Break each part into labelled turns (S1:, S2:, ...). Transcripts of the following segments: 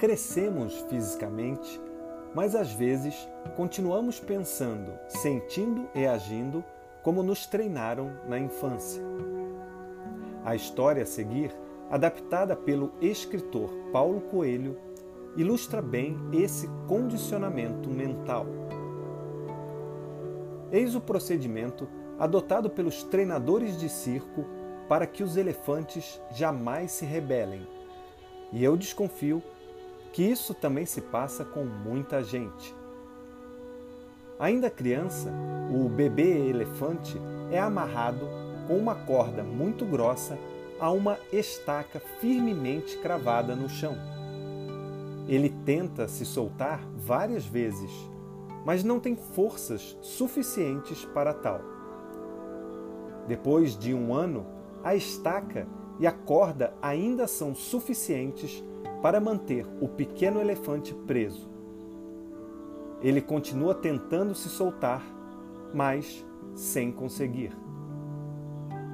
S1: crescemos fisicamente, mas às vezes continuamos pensando, sentindo e agindo como nos treinaram na infância. A história a seguir, adaptada pelo escritor Paulo Coelho, ilustra bem esse condicionamento mental. Eis o procedimento adotado pelos treinadores de circo para que os elefantes jamais se rebelem. E eu desconfio que isso também se passa com muita gente. Ainda criança, o bebê elefante é amarrado com uma corda muito grossa a uma estaca firmemente cravada no chão. Ele tenta se soltar várias vezes, mas não tem forças suficientes para tal. Depois de um ano, a estaca e a corda ainda são suficientes para manter o pequeno elefante preso. Ele continua tentando se soltar, mas sem conseguir.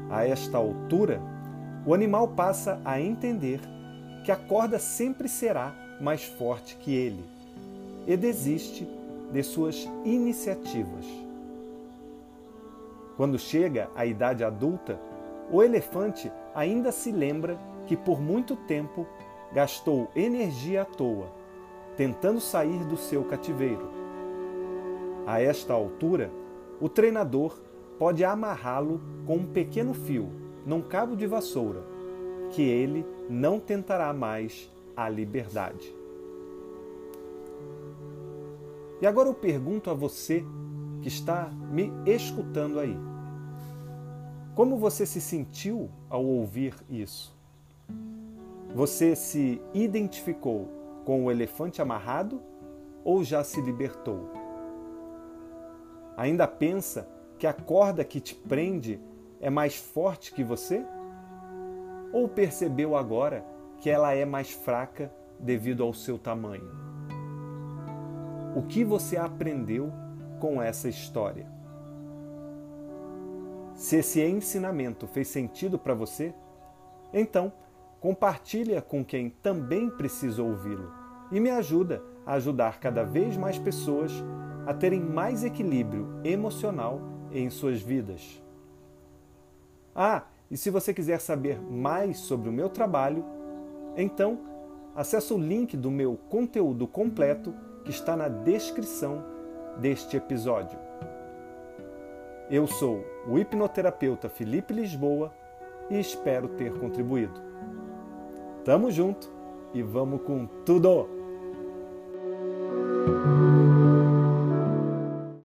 S1: A esta altura, o animal passa a entender que a corda sempre será mais forte que ele e desiste de suas iniciativas. Quando chega à idade adulta, o elefante ainda se lembra que por muito tempo gastou energia à toa, tentando sair do seu cativeiro. A esta altura, o treinador pode amarrá-lo com um pequeno fio num cabo de vassoura, que ele não tentará mais a liberdade. E agora eu pergunto a você que está me escutando aí: como você se sentiu ao ouvir isso? Você se identificou com o elefante amarrado ou já se libertou? Ainda pensa que a corda que te prende é mais forte que você? Ou percebeu agora que ela é mais fraca devido ao seu tamanho? O que você aprendeu com essa história? Se esse ensinamento fez sentido para você, então compartilha com quem também precisa ouvi-lo e me ajuda a ajudar cada vez mais pessoas a terem mais equilíbrio emocional em suas vidas. Ah, e se você quiser saber mais sobre o meu trabalho, então acesse o link do meu conteúdo completo que está na descrição deste episódio. Eu sou o hipnoterapeuta Felipe Lisboa e espero ter contribuído. Tamo junto e vamos com tudo!